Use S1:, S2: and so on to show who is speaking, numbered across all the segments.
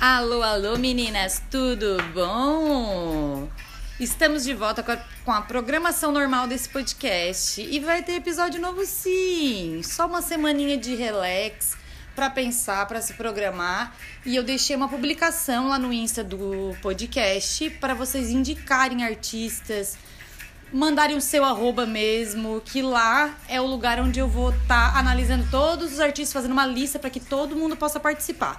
S1: Alô, alô, meninas, tudo bom? Estamos de volta com a, com a programação normal desse podcast e vai ter episódio novo sim. Só uma semaninha de relax para pensar, para se programar. E eu deixei uma publicação lá no Insta do podcast para vocês indicarem artistas, mandarem o seu arroba mesmo, que lá é o lugar onde eu vou estar tá analisando todos os artistas, fazendo uma lista para que todo mundo possa participar.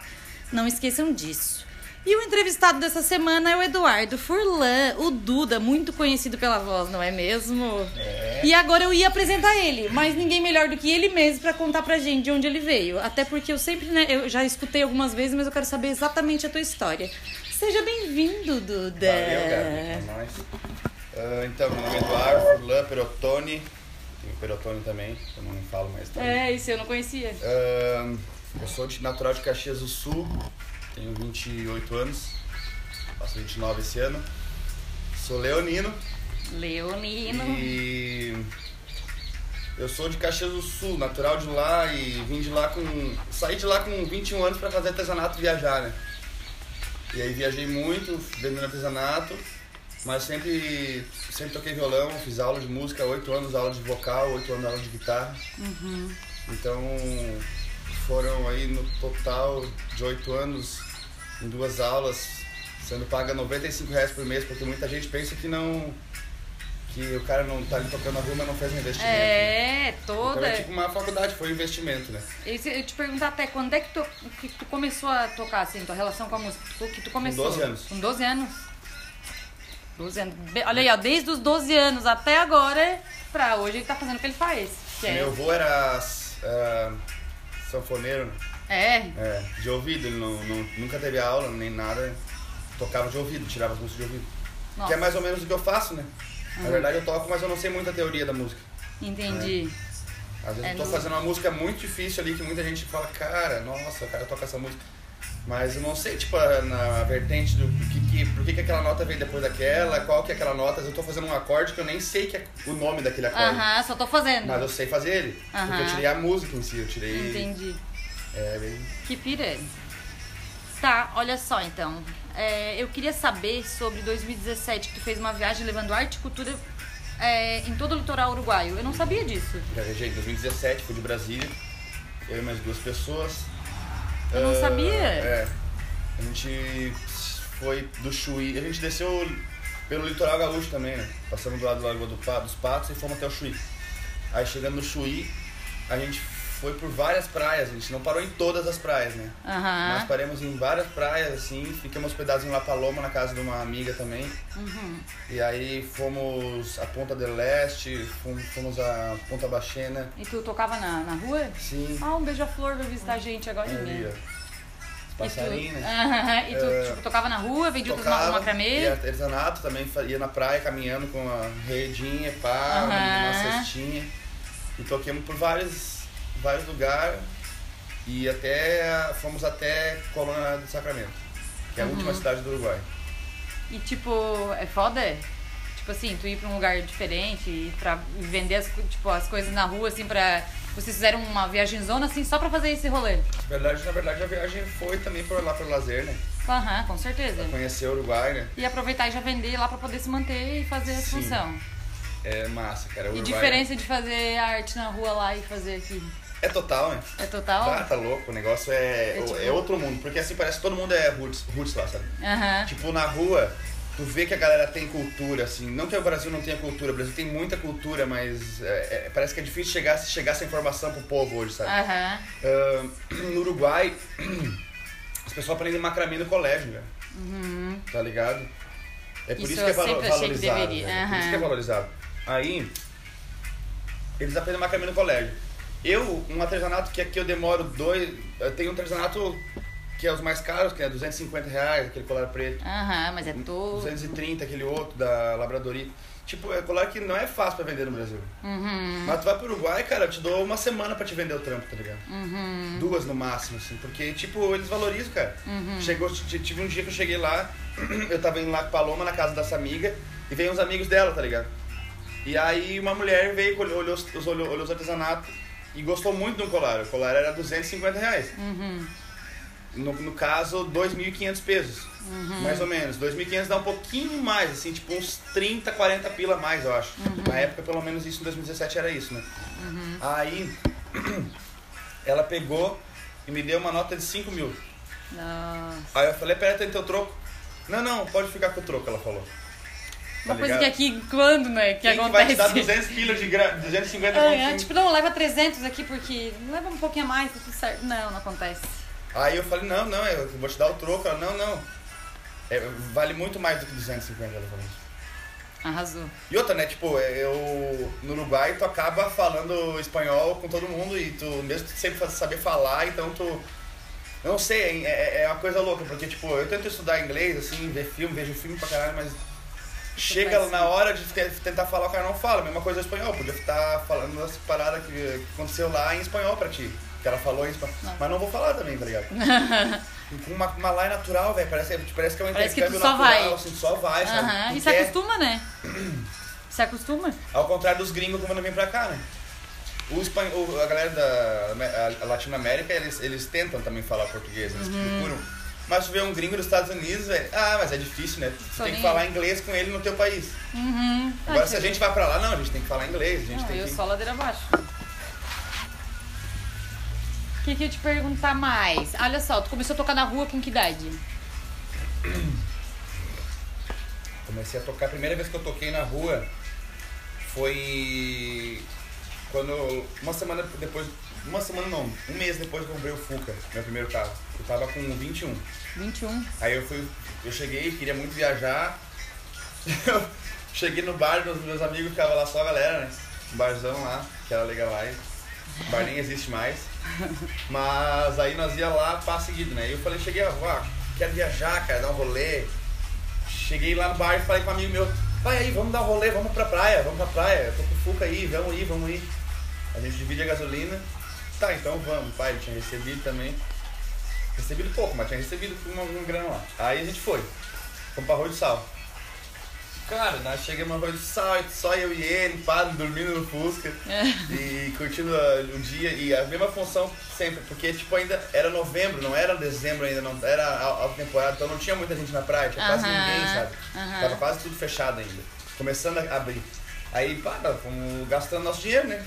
S1: Não esqueçam disso. E o entrevistado dessa semana é o Eduardo Furlan, o Duda, muito conhecido pela voz, não é mesmo? É. E agora eu ia apresentar ele, mas ninguém melhor do que ele mesmo para contar pra gente de onde ele veio. Até porque eu sempre, né, eu já escutei algumas vezes, mas eu quero saber exatamente a tua história. Seja bem-vindo, Duda.
S2: Valeu, Gabi. É nóis. Uh, então, meu nome é Eduardo Furlan Perotone. Tem o Perotone também, eu não falo mais também.
S1: É, isso eu não conhecia.
S2: Uh, eu sou de, natural de Caxias do Sul, tenho 28 anos, faço 29 esse ano. Sou leonino.
S1: Leonino.
S2: E eu sou de Caxias do Sul, natural de lá e vim de lá com. saí de lá com 21 anos para fazer artesanato e viajar, né? E aí viajei muito, vendendo artesanato, mas sempre, sempre toquei violão, fiz aula de música, 8 anos aula de vocal, 8 anos aula de guitarra.
S1: Uhum.
S2: Então foram aí no total de oito anos em duas aulas, sendo paga 95 reais por mês, porque muita gente pensa que não. que o cara não tá ali tocando na rua, mas não fez um investimento.
S1: É,
S2: né?
S1: toda.
S2: Então é tipo uma faculdade, foi um investimento, né?
S1: E se eu te perguntar até quando é que tu, que tu começou a tocar, assim, tua relação com a música? Tu, que tu começou?
S2: Com 12 anos.
S1: Com 12 anos? 12 anos. Olha aí, ó, desde os 12 anos até agora, pra hoje ele tá fazendo o que ele faz. Que é...
S2: Meu avô era. Uh, sanfoneiro. Né?
S1: É?
S2: É, de ouvido, ele não, não, nunca teve aula nem nada. Tocava de ouvido, tirava as músicas de ouvido. Nossa. Que é mais ou menos o que eu faço, né? Uhum. Na verdade eu toco, mas eu não sei muita teoria da música.
S1: Entendi.
S2: É. Às vezes é eu tô no... fazendo uma música muito difícil ali que muita gente fala, cara, nossa, o cara toca essa música. Mas eu não sei, tipo, na vertente do que, que, por que, que aquela nota veio depois daquela, qual que é aquela nota. Eu tô fazendo um acorde que eu nem sei que é o nome daquele acorde.
S1: Aham, só tô fazendo.
S2: Mas eu sei fazer ele. -huh. Porque eu tirei a música em si, eu tirei.
S1: Entendi.
S2: É, bem.
S1: Que pirei. Tá, olha só então. É, eu queria saber sobre 2017, que tu fez uma viagem levando arte e cultura é, em todo o litoral uruguaio. Eu não sabia disso.
S2: Viajei em 2017, fui de Brasília. Eu e mais duas pessoas.
S1: Eu não sabia.
S2: É. A gente foi do Chuí. A gente desceu pelo litoral gaúcho também, né? Passamos do lado da Lagoa do dos Patos e fomos até o Chuí. Aí chegando no Chuí, a gente foi por várias praias, a gente não parou em todas as praias, né?
S1: Uhum.
S2: Nós paramos em várias praias, assim, ficamos hospedados em La Paloma, na casa de uma amiga também.
S1: Uhum.
S2: E aí fomos a Ponta del Leste, fomos a Ponta Baixena.
S1: E tu tocava na, na rua?
S2: Sim.
S1: Ah, um beija-flor vai visitar a gente agora em mim.
S2: Passarinho,
S1: né? E tu, uh, tipo, tocava na rua, vendia tocava, os macramê?
S2: Ia artesanato também, ia na praia caminhando com a redinha, pá, uhum. uma cestinha. E toquemos por vários vários lugares e até fomos até Colônia do Sacramento, que é a uhum. última cidade do Uruguai.
S1: E tipo, é foda? Tipo assim, tu ir pra um lugar diferente e pra vender as, tipo, as coisas na rua, assim, pra. Vocês fizeram uma viagem zona assim só pra fazer esse rolê? Na
S2: verdade, na verdade a viagem foi também por lá pro lazer, né?
S1: Aham, uhum, com certeza.
S2: Pra conhecer o Uruguai, né?
S1: E aproveitar e já vender lá pra poder se manter e fazer a função.
S2: É massa, cara. O
S1: e Uruguai... diferença de fazer arte na rua lá e fazer aqui?
S2: É total, né?
S1: É total?
S2: Ah, tá louco. O negócio é, é, tipo... é outro mundo. Porque assim, parece que todo mundo é roots, roots lá, sabe?
S1: Uhum.
S2: Tipo, na rua, tu vê que a galera tem cultura, assim. Não que o Brasil não tenha cultura. O Brasil tem muita cultura, mas é, é, parece que é difícil chegar, chegar essa informação pro povo hoje, sabe?
S1: Uhum.
S2: Uh, no Uruguai, as pessoas aprendem macramê no colégio, né?
S1: Uhum.
S2: Tá ligado? É por isso, isso que é valo valorizado.
S1: Que
S2: né? Por isso que é valorizado. Aí, eles aprendem macramê no colégio. Eu, um artesanato que aqui eu demoro dois. Eu tenho um artesanato que é os mais caros, que é 250 reais, aquele colar preto.
S1: Aham, mas é todo.
S2: 230, aquele outro da Labradoria. Tipo, é colar que não é fácil pra vender no Brasil.
S1: Uhum.
S2: Mas tu vai pro Uruguai, cara, eu te dou uma semana pra te vender o trampo, tá ligado?
S1: Uhum.
S2: Duas no máximo, assim. Porque, tipo, eles valorizam, cara.
S1: Uhum.
S2: Chegou, tive um dia que eu cheguei lá, eu tava indo lá com Paloma na casa dessa amiga, e veio uns amigos dela, tá ligado? E aí uma mulher veio, olhou, olhou, olhou, olhou os artesanatos e gostou muito de um colar. O colar era 250 reais.
S1: Uhum.
S2: no, no caso, 2.500 pesos. Mais ou menos. 2.500 dá um pouquinho mais, assim, tipo uns 30, 40 pila a mais, eu acho. Na época, pelo menos isso em 2017 era isso, né? Aí, ela pegou e me deu uma nota de 5 mil.
S1: Nossa.
S2: Aí eu falei, pera, tem teu troco? Não, não, pode ficar com o troco, ela falou.
S1: Uma
S2: Tá
S1: coisa que aqui, quando, né? Que
S2: Quem que vai
S1: acontece.
S2: te dar 200 quilos de gra... 250
S1: Ah,
S2: conto
S1: é,
S2: de-
S1: tipo, não, leva 300 aqui porque leva um pouquinho a mais, tá tudo certo. Não, não acontece.
S2: Aí eu falei, não, não, eu vou te dar o troco. Ela, não, não. É, vale muito mais do que 250, ela falou.
S1: Arrasou.
S2: E outra, né, tipo, eu no Uruguai tu acaba falando espanhol com todo mundo e tu mesmo tu sempre saber falar, então tu. Não sei, é, é uma coisa louca, porque tipo, eu tento estudar inglês, assim, ver filme, vejo filme pra caralho, mas chega na hora de te- tentar falar, o cara não fala. Mesma coisa em espanhol, podia estar falando as paradas que, que aconteceu lá em espanhol pra ti. Que ela falou em espanhol.
S1: Não.
S2: Mas não vou falar também, tá ligado? Com uma, uma lá é natural, velho. Parece, parece que é um
S1: Parece que tu
S2: intercâmbio
S1: só
S2: natural,
S1: vai.
S2: assim, só vai, sabe?
S1: Aham.
S2: Tu
S1: E se
S2: quer-
S1: acostuma, né? Se acostuma.
S2: ao contrário dos gringos quando vêm pra cá, né? O espan... o- a galera da Latinoamérica, eles, eles tentam também falar português, eles
S1: Uhum.
S2: procuram. Mas tu vê um gringo dos Estados Unidos, velho, ah, mas é difícil, né? Tu tem que falar inglês com ele no teu país.
S1: Uhum.
S2: Agora,
S1: Ah,
S2: se a gente vai pra lá, não, a gente tem que falar inglês, a gente
S1: Não,
S2: tem
S1: eu
S2: que...
S1: só ladeira abaixo. O que, que eu te perguntar mais? Olha só, tu começou a tocar na rua com que idade?
S2: Comecei a tocar, a primeira vez que eu toquei na rua foi quando, uma semana depois, uma semana não, um mês depois que eu comprei o Fuca, meu primeiro carro. Eu tava com 21.
S1: 21.
S2: Aí eu fui, eu cheguei, queria muito viajar. Eu cheguei no bar dos meus amigos, ficava lá só a galera, né? Um barzão lá, que era legal. O bar nem existe mais. Mas aí nós ia lá, pá seguido, né? E eu falei, cheguei, ó, quero viajar, cara, dar um rolê. Cheguei lá no bar e falei com um amigo meu, vai aí, vamos dar um rolê, vamos pra praia, vamos pra praia, eu tô com o Fuca aí, vamos ir, vamos ir. A gente divide a gasolina. Tá, então vamos, pai, ele tinha recebido também. Recebido pouco, mas tinha recebido uma grana lá. Aí a gente foi. Fomos pra Arroio do Sal. Cara, nós chegamos no Arroio do Sal, só eu e ele, pá, dormindo no Fusca. e curtindo a- o dia. E a mesma função sempre, porque tipo ainda era novembro, não era dezembro ainda, não era alta temporada, então não tinha muita gente na praia, tinha quase
S1: Aham,
S2: ninguém, sabe?
S1: aham.
S2: Tava quase tudo fechado ainda. Começando a abrir. Aí, pá, fomos gastando nosso dinheiro, né?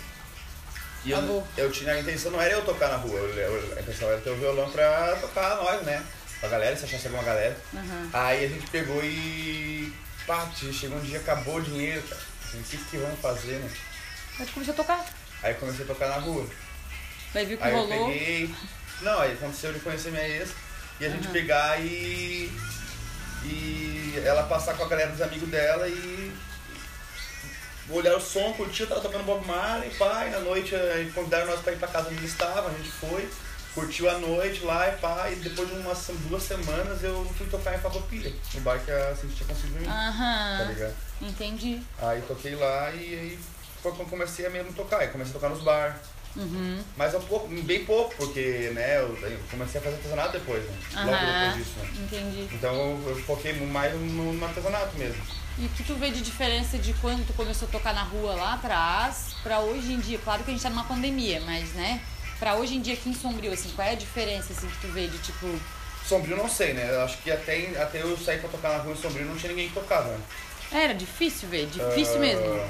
S2: E eu, eu tinha a intenção, não era eu tocar na rua, eu- eu- a intenção era ter o violão pra tocar nós, né? Pra galera, se achasse alguma galera.
S1: Aham.
S2: Aí a gente pegou e. Pá, chegou um dia, acabou o dinheiro, cara. O que, que vamos fazer, né?
S1: Aí começou a tocar.
S2: Aí eu comecei a tocar na rua.
S1: Daí viu que
S2: Aí eu
S1: rolou.
S2: peguei. Não, aí aconteceu de conhecer minha ex e a gente pegar e. E ela passar com a galera dos amigos dela e. Olhar o som, curtir, eu tava tocando Bob Marley, pai, na noite eh, convidaram nós pra ir pra casa onde eles estavam, a gente foi, curtiu a noite lá e pá, e depois de umas duas semanas eu fui tocar em Farroupilha, no bar que a Cindy tinha conseguido ir, tá
S1: Aham.
S2: ligado?
S1: Entendi.
S2: Aí toquei lá e aí foi quando comecei a mesmo tocar. Aí comecei a tocar nos bar.
S1: Uhum.
S2: Mas um pouco, bem pouco, porque né, eu, eu comecei a fazer artesanato depois, né? Logo
S1: Aham.
S2: depois disso, né?
S1: Entendi.
S2: Então eu foquei mais no, no artesanato mesmo.
S1: E o que tu vê de diferença de quando tu começou a tocar na rua lá atrás pra hoje em dia? Claro que a gente tá numa pandemia, mas né? Pra hoje em dia aqui em Sombrio, assim, qual é a diferença assim, que tu vê de tipo.
S2: Sombrio não sei, né? Eu acho que até, até eu sair pra tocar na rua em Sombrio não tinha ninguém que tocava, né?
S1: Era difícil ver, difícil
S2: Ah,
S1: mesmo.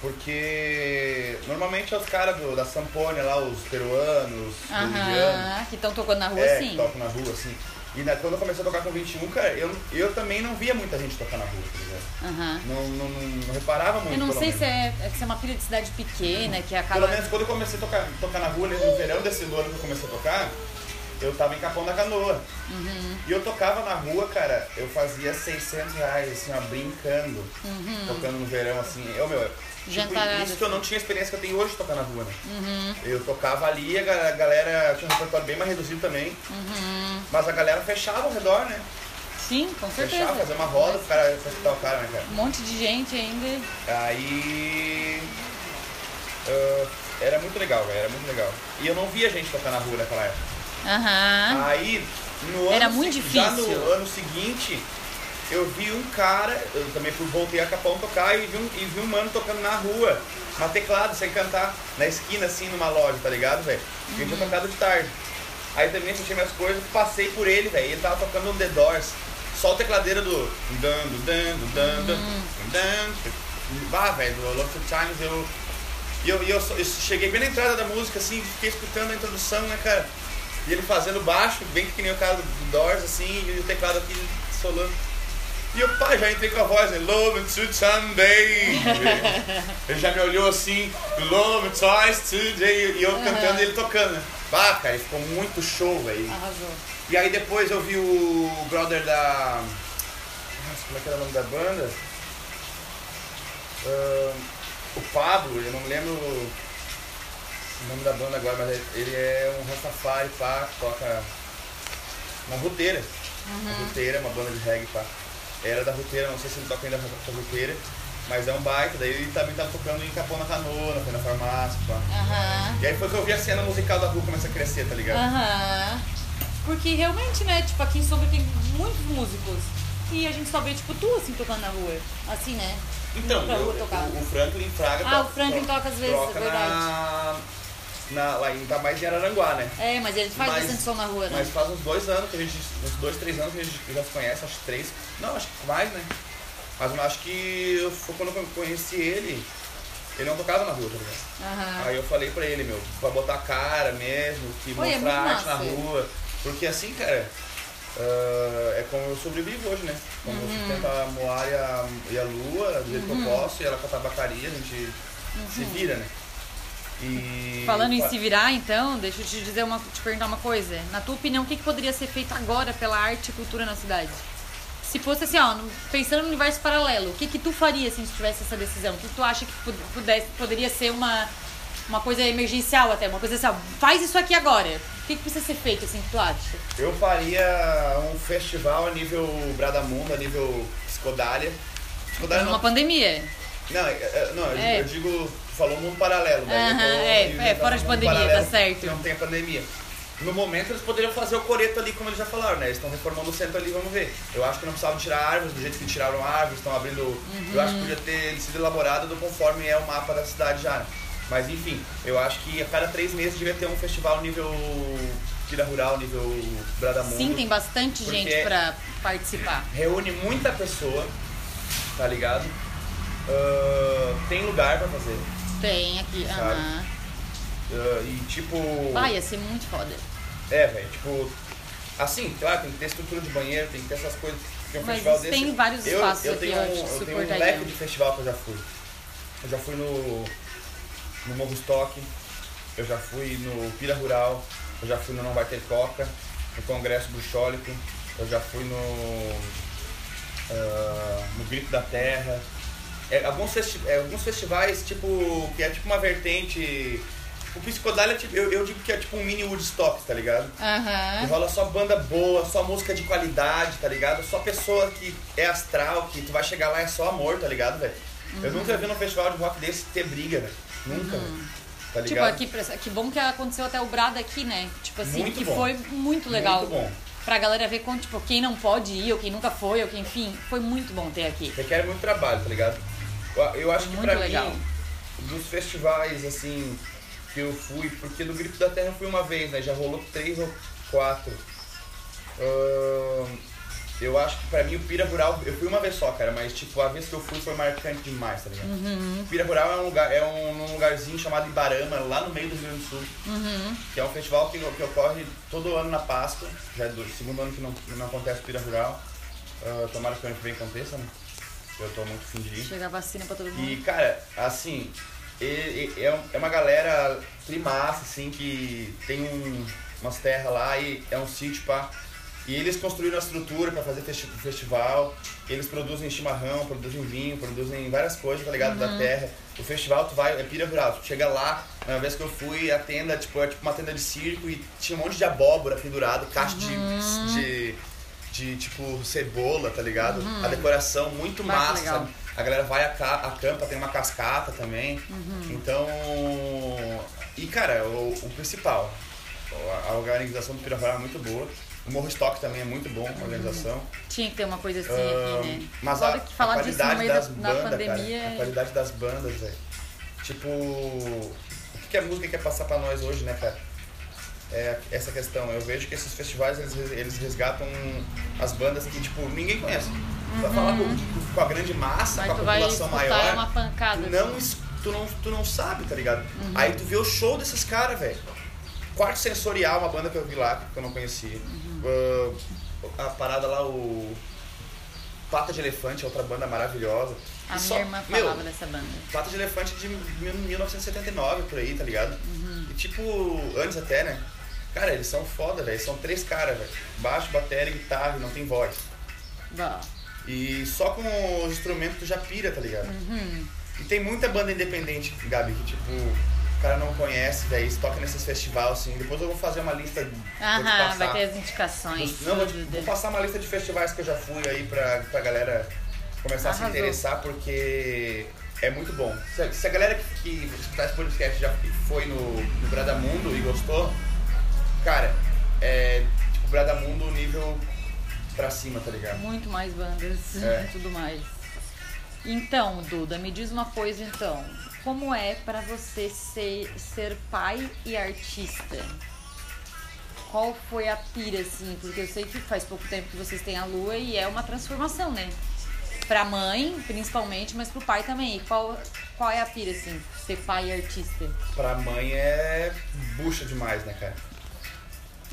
S2: Porque normalmente é os caras da Sampônia lá, os peruanos, bolivianos,
S1: Aham, que estão tocando na rua
S2: é,
S1: sim.
S2: que tocam na rua, assim. E né, quando eu comecei a tocar com 21, cara, eu, eu também não via muita gente tocar na rua, tá ligado?
S1: Aham.
S2: Não, não, não, não reparava muito,
S1: Eu não sei
S2: menos.
S1: se é, é se é uma filha de cidade pequena, que acaba.
S2: Pelo menos quando eu comecei a tocar, tocar na rua, né, no verão desse ano que eu comecei a tocar, eu tava em Capão da Canoa.
S1: Uhum.
S2: E eu tocava na rua, cara, eu fazia 600 reais, assim, ó, brincando, tocando no verão, assim. Eu, meu, tipo,
S1: Uhum. Jantarada,
S2: isso que eu não tinha a experiência que eu tenho hoje de tocar na rua, né?
S1: Uhum.
S2: Eu tocava ali, a ga- a galera tinha um repertório bem mais reduzido também,
S1: Uhum.
S2: mas a galera fechava ao redor, né?
S1: Sim, com certeza.
S2: Fechava, fazia uma roda pro cara pra escutar o cara, né, cara?
S1: Um monte de gente ainda.
S2: Aí. ah, era muito legal, velho, era muito legal. E eu não via gente tocar na rua naquela época.
S1: Aham.
S2: Aí, no
S1: Era
S2: ano,
S1: muito
S2: se- já
S1: difícil.
S2: no ano seguinte, eu vi um cara, eu também fui, voltei a Capão tocar e vi, um, e vi um mano tocando na rua, uma teclado, sem cantar, na esquina, assim, numa loja, tá ligado, velho? E eu
S1: Uhum.
S2: tinha tocado de tarde. Aí também fechei minhas coisas, passei por ele, velho. Ele tava tocando um The Doors. Só o tecladeiro do. Dando, dando, dando, dando. Vá, velho, do Love Two Times eu. E eu, e eu, eu cheguei bem na entrada da música, assim, fiquei escutando a introdução, né, cara? E ele fazendo baixo, bem que nem o cara do Doors, assim, e o teclado aqui solando. E eu, pá, já entrei com a voz, né? Love to Sunday. ele já me olhou assim, Love twice today. E eu cantando e ele tocando, né? Pá, cara, ficou muito show, velho.
S1: Arrasou.
S2: E aí depois eu vi o brother da. Nossa, como é que era o nome da banda? Ah, o Pablo, eu não lembro o nome da banda agora, mas ele é um Rastafari, pá, que toca na roteira. A roteira, uma banda de reggae, pá. Era da roteira, não sei se ele toca ainda com a roteira, mas é um baita, daí ele também tá tocando em Capão na Canoa, foi na farmácia, pá.
S1: Aham.
S2: E aí foi que eu vi a cena musical da rua começar a crescer, tá ligado?
S1: Aham. Porque realmente, né, tipo, aqui em Sombra tem muitos músicos. E a gente só vê, tipo, tu assim tocando na rua. Assim, né?
S2: Então,
S1: rua
S2: eu-
S1: tocar.
S2: o, o Franklin Fraga
S1: Ah, o Franklin toca às vezes,
S2: toca
S1: é verdade.
S2: Na, na, lá em, tá mais em Araranguá, né?
S1: É, mas ele faz
S2: Mas-
S1: bastante som na rua, né?
S2: Mas faz uns dois anos que a gente. Uns dois, três anos que a gente já se conhece, acho que três. Não, acho que mais, né? Mas acho que foi quando eu conheci ele, ele não tocava na rua, tá ligado?
S1: Aham.
S2: Aí eu falei pra ele, meu, pra botar a cara mesmo, que
S1: Oi, é
S2: mostrar
S1: muito
S2: arte na
S1: massa.
S2: rua. Porque assim, cara, ah, é como eu sobrevivo hoje, né? Como
S1: Uhum.
S2: eu sustento a Moara e a, e a Lua, do jeito que eu posso, e ela com a tabacaria, a gente se vira, né? E.
S1: Falando em se virar, então, deixa eu te dizer uma, te perguntar uma coisa. Na tua opinião, o que, que poderia ser feito agora pela arte e cultura na cidade? Se fosse assim, ó, pensando no universo paralelo, o que que tu faria assim, se tivesse essa decisão? O que que tu acha que pu- pudesse, poderia ser uma, uma coisa emergencial até, uma coisa assim, ó, faz isso aqui agora. O que, que precisa ser feito, assim, que tu acha?
S2: Eu faria um festival a nível Bradamundo, a nível Psicodália. Psicodália
S1: Numa
S2: não.
S1: pandemia.
S2: Não, é- é- não eu,
S1: É.
S2: eu digo, falou mundo paralelo, né?
S1: Aham,
S2: Eu tô
S1: é, é, fora de pandemia, tá certo.
S2: Não tem a pandemia. No momento eles poderiam fazer o coreto ali, como eles já falaram, né? Eles estão reformando o centro ali, vamos ver. Eu acho que não precisavam tirar árvores do jeito que tiraram árvores, estão abrindo. Eu acho que podia ter sido elaborado do conforme é o mapa da cidade já. Mas enfim, eu acho que a cada três meses devia ter um festival nível Tira Rural, nível Bradamundo.
S1: Sim, tem bastante gente pra participar.
S2: reúne muita pessoa, tá ligado? Ah, tem lugar pra fazer.
S1: Tem aqui, aham.
S2: Ah, e tipo.
S1: Vai, ia ser muito foda.
S2: É, velho, tipo. Assim, claro, tem que ter estrutura de banheiro, tem que ter essas coisas. Porque um
S1: Mas
S2: festival desse.
S1: tem vários
S2: eu,
S1: espaços
S2: eu
S1: aqui,
S2: tenho,
S1: eu
S2: um- eu tenho um leque de festival que eu já fui. Eu já fui no. No Morro Estoque, eu já fui no Pira Rural, eu já fui no Não Vai Ter Coca, no Congresso Bruxólico, eu já fui no. ah, no Grito da Terra. É, alguns, festi é, alguns festivais, tipo, que é tipo uma vertente. O Psicodália, tipo, eu, eu digo que é tipo um mini Woodstock, tá ligado? Que
S1: Aham.
S2: rola só banda boa, só música de qualidade, tá ligado? Só pessoa que é astral, que tu vai chegar lá é só amor, tá ligado, velho? Eu
S1: Uhum.
S2: nunca vi num festival de rock desse ter briga, velho. Nunca, velho. Tá
S1: Tipo,
S2: ligado?
S1: aqui, pra- que bom que aconteceu até o Brada aqui, né? Tipo assim,
S2: Muito
S1: que
S2: bom.
S1: foi muito legal.
S2: Muito bom.
S1: Pra galera ver como, tipo, quem não pode ir, ou quem nunca foi, ou quem, enfim, foi muito bom ter aqui.
S2: Requer muito trabalho, tá ligado? Eu, acho que
S1: Muito
S2: pra
S1: legal.
S2: mim, dos festivais, assim, que eu fui, porque no Grito da Terra eu fui uma vez, né? Já rolou três ou quatro. Eu acho que pra mim o Pira Rural, eu fui uma vez só, cara, mas tipo, a vez que eu fui foi marcante demais, tá ligado?
S1: Uhum.
S2: Pira Rural é um, lugar, é um, um lugarzinho chamado Ibarama, lá no meio do Rio Grande do Sul,
S1: Uhum.
S2: que é um festival que, que ocorre todo ano na Páscoa, já é do segundo ano que não, não acontece Pira Rural. Ah, tomara que o ano que vem aconteça, né? Eu tô muito fim de ir.
S1: Chega a vacina pra todo mundo.
S2: E, cara, assim, é, é uma galera trimassa, assim, que tem um- umas terras lá e é um sítio, pá. E eles construíram a estrutura pra fazer festi- festival. Eles produzem chimarrão, produzem vinho, produzem várias coisas, tá ligado? Da terra. O festival, tu vai, é pira rural. Tu chega lá, uma vez que eu fui, a tenda, tipo, é tipo uma tenda de circo e tinha um monte de abóbora pendurado, caixa de, de, de, tipo, cebola, tá ligado? A decoração muito
S1: Ah,
S2: massa,
S1: legal.
S2: A galera vai a, ca- a campa, tem uma cascata também.
S1: Uhum.
S2: Então. E cara, o, o principal, a, a organização do Pirapara é muito boa. O Morro Stock também é muito bom, a organização.
S1: Tinha que ter uma coisa assim
S2: Ahn,
S1: aqui, né?
S2: Mas a,
S1: que falar
S2: a
S1: disso
S2: qualidade
S1: da,
S2: das
S1: da
S2: bandas,
S1: pandemia
S2: cara, a
S1: é-
S2: qualidade das bandas, velho. Tipo, o que, que a música quer passar pra nós hoje, né, cara? É essa questão. Eu vejo que esses festivais eles, eles resgatam as bandas que tipo ninguém conhece. Vai falar com, com a grande massa,
S1: Mas
S2: com a população maior.
S1: uma pancada.
S2: Tu não,
S1: assim.
S2: tu não, tu não sabe, tá ligado? Aí tu vê o show desses caras, velho. Quarto Sensorial, uma banda que eu vi lá, que eu não conhecia. Ah, a parada lá, o. Pata de Elefante, outra banda maravilhosa.
S1: A
S2: E
S1: minha
S2: só-
S1: irmã
S2: meu,
S1: falava dessa banda.
S2: Pata de Elefante de mil- 1979, por aí, tá ligado?
S1: Uhum.
S2: E tipo, antes até, né? Cara, eles são foda, velho. São três caras, velho. Baixo, bateria, guitarra não tem voz. E só com os instrumentos tu já pira, tá ligado?
S1: Uhum.
S2: E tem muita banda independente, Gabi, que tipo, o cara não conhece, velho, se toca nesses festivais, assim. Depois eu vou fazer uma lista.
S1: Aham, vai ter as indicações.
S2: Não, vou, vou passar uma lista de festivais que eu já fui aí pra, pra galera começar a se
S1: Arrasou.
S2: interessar, porque é muito bom. Se, se a galera que, que escutar esse podcast já foi no, no Bradamundo e gostou, cara, é tipo Bradamundo nível pra cima, tá ligado?
S1: Muito mais bandas
S2: É.
S1: e tudo mais. Então, Duda, me diz uma coisa então. Como é pra você ser, ser pai e artista? Qual foi a pira, assim? Porque eu sei que faz pouco tempo que vocês têm a lua e é uma transformação, né? Pra mãe, principalmente, mas pro pai também. E qual, qual é a pira, assim, ser pai e artista?
S2: Pra mãe é bucha demais, né, cara?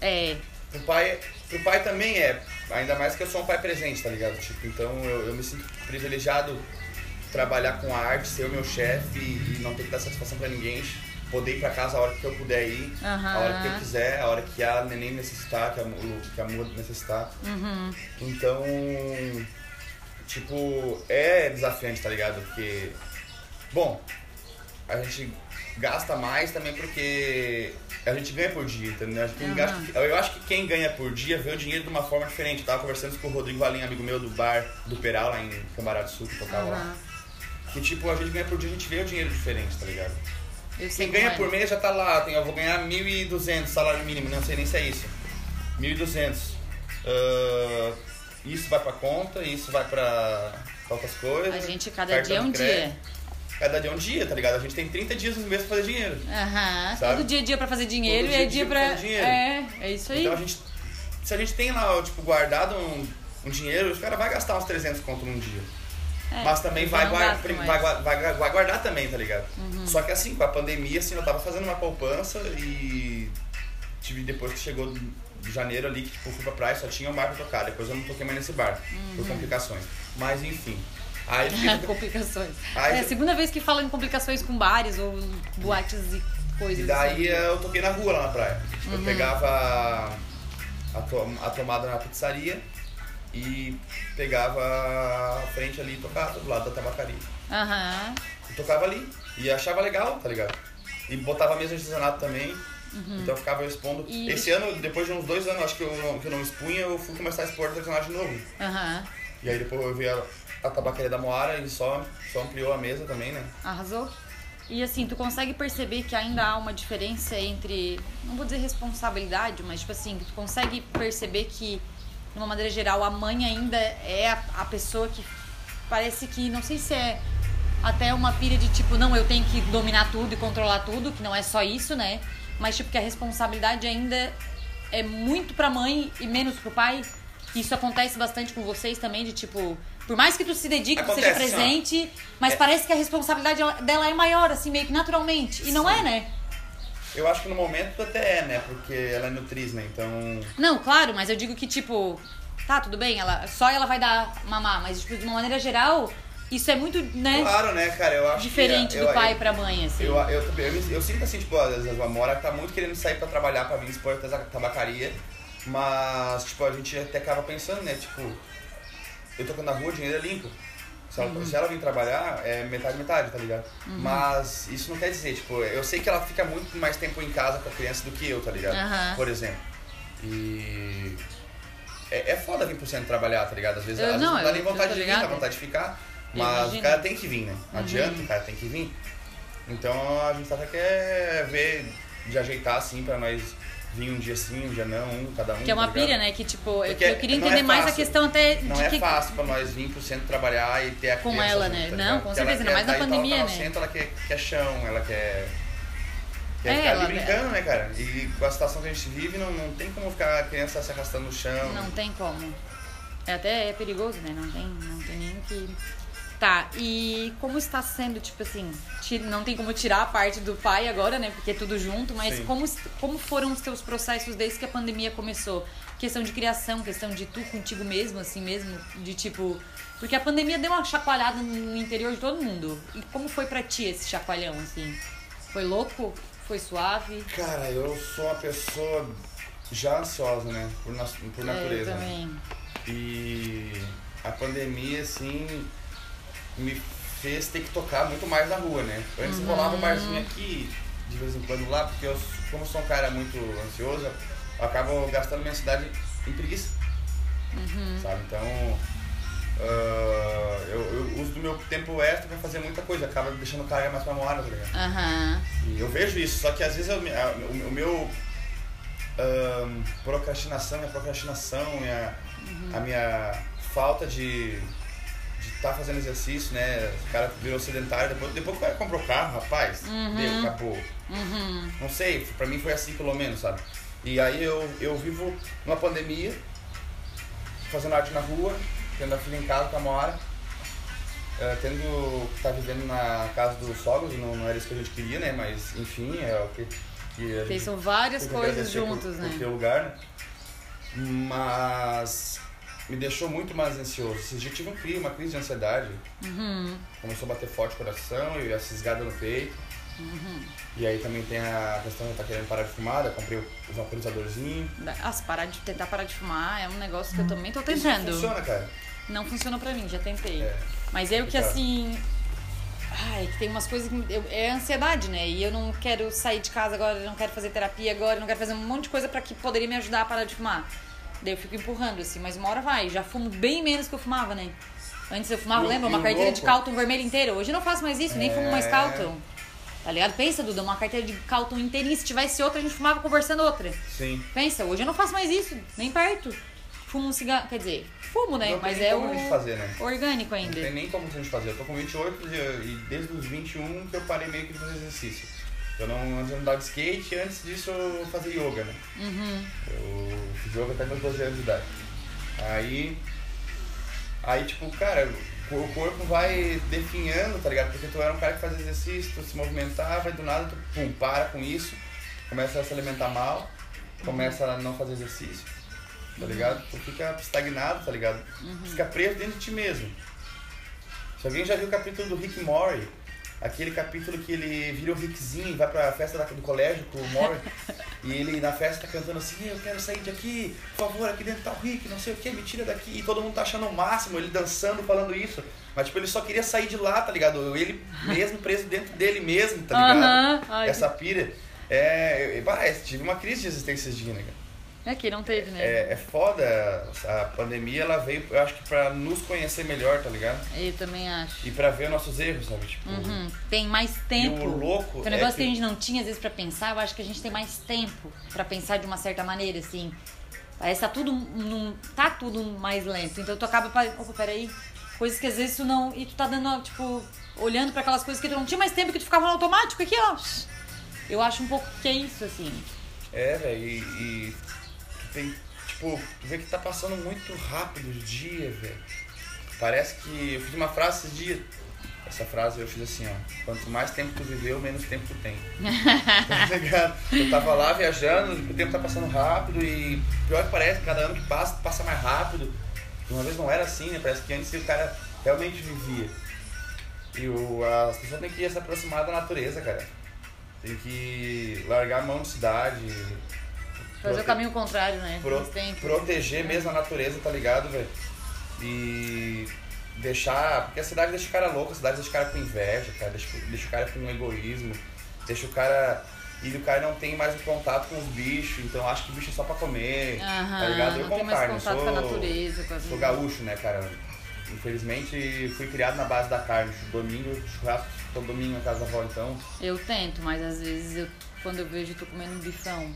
S1: É.
S2: Pro pai, pro pai também é, ainda mais que eu sou um pai presente, tá ligado? Tipo, então eu, eu me sinto privilegiado trabalhar com a arte, ser o meu chefe e, e não ter que dar satisfação pra ninguém. Poder ir pra casa a hora que eu puder ir,
S1: Aham.
S2: a hora que eu quiser, a hora que a neném necessitar, que a, que a Mu necessitar.
S1: Uhum.
S2: Então, tipo, é desafiante, tá ligado? Porque, bom, a gente gasta mais também porque a gente ganha por dia, entendeu?
S1: Aham.
S2: gasta- eu acho que quem ganha por dia vê o dinheiro de uma forma diferente. Eu tava conversando com o Rodrigo Valim, amigo meu do bar do Peral, lá em Cambará do Sul, que tocava lá.
S1: Aham.
S2: Que tipo, a gente ganha por dia, a gente vê o dinheiro diferente, tá ligado? Quem ganha
S1: é.
S2: por mês já tá lá, tem, eu vou ganhar 1.200 salário mínimo, não sei nem se é isso. 1.200. Ah, isso vai pra conta, isso vai pra, outras coisas.
S1: A gente, cada dia é um
S2: crédito.
S1: dia.
S2: Cada dia é um dia, tá ligado? A gente tem 30 dias no mês pra fazer dinheiro.
S1: Aham.
S2: Sabe?
S1: Todo dia é dia pra fazer dinheiro
S2: Todo
S1: e é
S2: dia é
S1: dia
S2: dia pra dinheiro.
S1: É, é isso aí.
S2: Então a gente. Se a gente tem lá, tipo, guardado um, um dinheiro, os cara vai gastar uns 300 conto num dia.
S1: É,
S2: Mas também vai,
S1: não
S2: guar-
S1: gasto
S2: vai,
S1: mais.
S2: vai, vai- vai guardar também, tá ligado?
S1: Uhum.
S2: Só que assim, com a pandemia, assim, eu tava fazendo uma poupança e tive depois que chegou de janeiro ali, que tipo, fui pra praia, só tinha um bar pra tocar. Depois eu não toquei mais nesse bar,
S1: Uhum.
S2: por complicações. Mas enfim. Aí
S1: complicações.
S2: Aí
S1: é a segunda vez que fala em complicações com bares ou boates e coisas
S2: E daí
S1: assim.
S2: eu toquei na rua lá na praia.
S1: Uhum.
S2: Eu pegava a, to- a tomada na pizzaria e pegava a frente ali e tocava do lado da tabacaria.
S1: Aham.
S2: E tocava ali. E achava legal, tá ligado? E botava a mesa de artesanato também. Então eu ficava expondo.
S1: Uhum. E-
S2: Esse ano, depois de uns dois anos, acho que eu não, que eu não expunha, eu fui começar a expor artesanato de novo.
S1: Aham.
S2: E aí depois eu vi a, a tabacaria da Moara e só, só ampliou a mesa também, né?
S1: Arrasou. E assim, tu consegue perceber que ainda há uma diferença entre, não vou dizer responsabilidade, mas tipo assim, tu consegue perceber que, de uma maneira geral, a mãe ainda é a, a pessoa que parece que, não sei se é até uma pilha de tipo, não, eu tenho que dominar tudo e controlar tudo, que não é só isso, né? Mas tipo que a responsabilidade ainda é muito pra mãe e menos pro pai. Isso acontece bastante com vocês também, de tipo, por mais que tu se dedique, tu seja
S2: Acontece, assim, ó.
S1: presente, mas
S2: É-
S1: parece que a responsabilidade dela é maior, assim, meio que naturalmente. E não
S2: Sim.
S1: é, né?
S2: Eu acho que no momento até é, né? Porque ela é nutriz, né? Então.
S1: Não, claro, mas eu digo que, tipo, tá, tudo bem, ela, só ela vai dar mamar, mas, tipo, de uma maneira geral, isso é muito, né,
S2: Claro, né, cara? Eu acho
S1: diferente
S2: que,
S1: do
S2: eu,
S1: pai
S2: eu,
S1: pra mãe, assim.
S2: Eu, eu, eu, eu sinto assim, tipo, às vezes a Mora tá muito querendo sair pra trabalhar, pra vir expor a tabacaria, mas, tipo, a gente até acaba pensando, né, tipo, eu tocando na rua, o dinheiro é limpo. Se ela,
S1: Uhum.
S2: se ela vir trabalhar, é metade, metade, tá ligado? Mas isso não quer dizer, tipo, eu sei que ela fica muito mais tempo em casa com a criança do que eu, tá ligado?
S1: Aham.
S2: Por exemplo. E. É, é foda vir pro centro trabalhar, tá ligado? Às vezes,
S1: Eu-
S2: às vezes
S1: não,
S2: não dá nem vontade de vir, dá vontade de ficar. Mas
S1: imagino.
S2: o cara tem que vir, né? Não
S1: Uhum.
S2: adianta, o cara tem que vir. Então a gente até quer ver de ajeitar assim pra nós vir um dia sim, um dia não, um, cada um.
S1: Que é uma
S2: tá
S1: pilha, né? Que, tipo, eu,
S2: Porque
S1: eu queria
S2: não é
S1: entender mais a questão até de
S2: Não é
S1: que.
S2: fácil pra nós vir pro centro trabalhar e ter a
S1: Com ela,
S2: junto,
S1: né?
S2: tá
S1: Não, com
S2: ela
S1: certeza, ainda mais na
S2: tá-
S1: pandemia,
S2: tá no
S1: né?
S2: centro, ela quer, quer chão, ela quer Quer
S1: É,
S2: ficar
S1: ela-
S2: ali brincando, né, cara? E com a situação que a gente vive, não, não tem como ficar a criança se arrastando no chão.
S1: Não tem como. É até é perigoso, né? Não tem, não tem nem o que. Tá, e como está sendo, tipo assim, não tem como tirar a parte do pai agora, né? Porque é tudo junto, mas
S2: Sim.
S1: como, como foram os teus processos desde que a pandemia começou? Questão de criação, questão de tu contigo mesmo, assim mesmo, de tipo. Porque a pandemia deu uma chacoalhada no interior de todo mundo. E como foi pra ti esse chacoalhão, assim? Foi louco? Foi suave?
S2: Cara, eu sou uma pessoa já ansiosa, né? Por, nas- por
S1: É, eu
S2: natureza.
S1: também.
S2: E a pandemia, assim, me fez ter que tocar muito mais na rua, né? Antes
S1: Uhum.
S2: rolava um barzinho aqui, de vez em quando lá, porque eu, como sou um cara muito ansioso, eu acabo gastando minha cidade em preguiça.
S1: Uhum.
S2: Sabe? Então, ah, eu, eu uso do meu tempo extra pra fazer muita coisa, acaba deixando carga mais pra hora, tá ligado?
S1: Aham.
S2: E eu vejo isso, só que às vezes eu, o, o meu ahn, procrastinação, minha procrastinação, minha, a minha falta de estar fazendo exercício, né? O cara virou sedentário, depois, depois que o cara comprou carro, rapaz, deu, acabou.
S1: Uhum.
S2: Não sei, pra mim foi assim pelo menos, sabe? E aí eu, eu vivo numa pandemia, fazendo arte na rua, tendo a filha em casa pra uma hora, eh, tendo que tá vivendo na casa dos sogros, não, não era isso que a gente queria, né? Mas enfim, é o que, que a gente
S1: são várias coisas
S2: por-
S1: juntos,
S2: por
S1: né?
S2: ter lugar, né? Mas me deixou muito mais ansioso. Dias eu tive um crise, uma crise de ansiedade.
S1: Uhum.
S2: Começou a bater forte o coração e a cisgada no peito.
S1: Uhum.
S2: E aí também tem a questão de estar querendo parar de fumar, eu comprei o vaporizadorzinho.
S1: As parar de tentar parar de fumar é um negócio que eu também tô
S2: Isso
S1: tentando.
S2: funciona, cara.
S1: Não funcionou pra mim, já tentei.
S2: É.
S1: Mas eu que
S2: Complicado.
S1: assim. Ai, que tem umas coisas que. eu- é ansiedade, né? E eu não quero sair de casa agora, não quero fazer terapia agora, não quero fazer um monte de coisa pra que poderia me ajudar a parar de fumar. Daí eu fico empurrando, assim, mas uma hora vai. Já fumo bem menos que eu fumava, né? Antes eu fumava,
S2: E
S1: lembra?
S2: e
S1: Uma carteira de
S2: louco-
S1: Calton vermelho inteiro. Hoje eu não faço mais isso, nem fumo mais
S2: É.
S1: Calton. Tá ligado? Pensa, Duda, uma carteira de Calton inteirinha. Se tivesse outra, a gente fumava conversando outra.
S2: Sim.
S1: Pensa, hoje eu não faço mais isso, nem perto. Fumo um cigarro, quer dizer, fumo, né?
S2: Não
S1: Mas é o
S2: fazer, né?
S1: orgânico
S2: Não
S1: ainda.
S2: tem nem como a gente fazer. Eu tô com 28 e e desde os 21 que eu parei meio que de fazer exercício. Eu não andava de skate e antes disso eu fazia yoga, né?
S1: Uhum.
S2: Eu fiz yoga até meus 12 anos de idade. Aí. Aí, tipo, cara, o o corpo vai definhando, tá ligado? Porque tu era um cara que fazia exercício, tu se movimentava e do nada tu, pum, para com isso, começa a se alimentar mal, começa a não fazer exercício, tá ligado? Tu fica estagnado, tá ligado? Fica preso dentro de ti mesmo. Se alguém já viu o capítulo do Rick Mori, aquele capítulo que ele vira o Rickzinho e vai pra festa da- do colégio com o Mori, e ele na festa tá cantando assim, eu quero sair daqui, por favor, aqui dentro tá o Rick, não sei o que, me tira daqui, e todo mundo tá achando o máximo, ele dançando, falando isso. Mas tipo, ele só queria sair de lá, tá ligado? Ele mesmo preso dentro dele mesmo, tá ligado?
S1: Aham. Ai,
S2: Essa pira. É, eu- bah, eu tive uma crise de existência esses dias, né, cara?
S1: É que não teve, né?
S2: É, é foda, a pandemia ela veio, eu acho que pra nos conhecer melhor, tá ligado?
S1: Eu também acho.
S2: E pra ver nossos erros, sabe? Tipo,
S1: Uhum. Tem mais tempo.
S2: E o louco
S1: o
S2: é
S1: negócio que...
S2: que-
S1: a gente não tinha, às vezes, pra pensar, eu acho que a gente tem mais tempo pra pensar de uma certa maneira, assim. Parece que tá tudo, num, tá tudo mais lento. Então tu acaba... pa- Opa, peraí. Coisas que às vezes tu não... E tu tá dando, tipo... Olhando pra aquelas coisas que tu não tinha mais tempo, que tu ficava no automático aqui, ó. Eu acho um pouco que é isso, assim.
S2: É, velho, e, e tem, tipo, tu vê que tá passando muito rápido os dias, velho. Parece que eu fiz uma frase esses dias. Essa frase eu fiz assim, ó. Quanto mais tempo tu viveu, menos tempo tu tem. tá ligado? Eu tava lá viajando, o tempo tá passando rápido e pior que parece, cada ano que passa, passa mais rápido. Uma vez não era assim, né? Parece que antes o cara realmente vivia. E o, as pessoas têm que se aproximar da natureza, cara. Tem que largar a mão de cidade.
S1: Fazer o caminho contrário, né?
S2: pro-
S1: tempo.
S2: proteger mesmo a natureza, tá ligado, velho? E deixar. Porque a cidade deixa o cara louco, a cidade deixa o cara com inveja, cara, deixa, deixa o cara com egoísmo, deixa o cara. E o cara não tem mais o contato com os bichos, então acha que bicho é só pra comer,
S1: Aham,
S2: tá ligado? Eu
S1: não
S2: como carne,
S1: contato
S2: sou,
S1: com a natureza, com as
S2: sou gaúcho, né, cara? Infelizmente fui criado na base da carne. Domingo, churrasco todo domingo na casa da avó, então.
S1: Eu tento, mas às vezes eu, quando eu vejo tu comendo um bifão.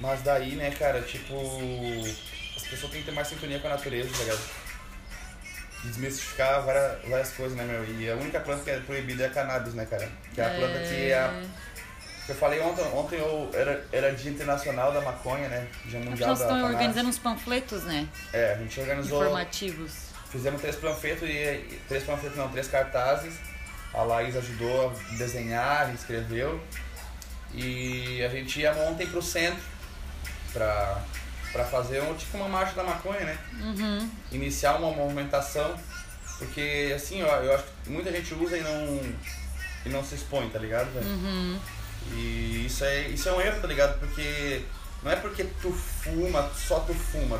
S2: Mas daí, né, cara, tipo. As pessoas têm que ter mais sintonia com a natureza, tá ligado? Desmistificar várias, várias coisas, né, meu? E a única planta que é proibida é a cannabis, né, cara? Que é a planta que é a, Eu falei ontem, ontem eu, era, era Dia Internacional da Maconha, né? Dia Mundial
S1: Nós
S2: da
S1: estamos
S2: Cannabis.
S1: organizando uns panfletos, né?
S2: É, a gente organizou.
S1: Informativos.
S2: Fizemos três panfletos e. Três panfletos não, três cartazes. A Laís ajudou a desenhar, a escreveu. E a gente ia ontem pro centro pra, pra fazer um, tipo uma marcha da maconha, né?
S1: Uhum.
S2: Iniciar uma movimentação. Porque assim, ó, eu acho que muita gente usa e não. e não se expõe, tá ligado, velho?
S1: Uhum.
S2: E isso é, isso é um erro, tá ligado? Porque não é porque tu fuma, só tu fuma.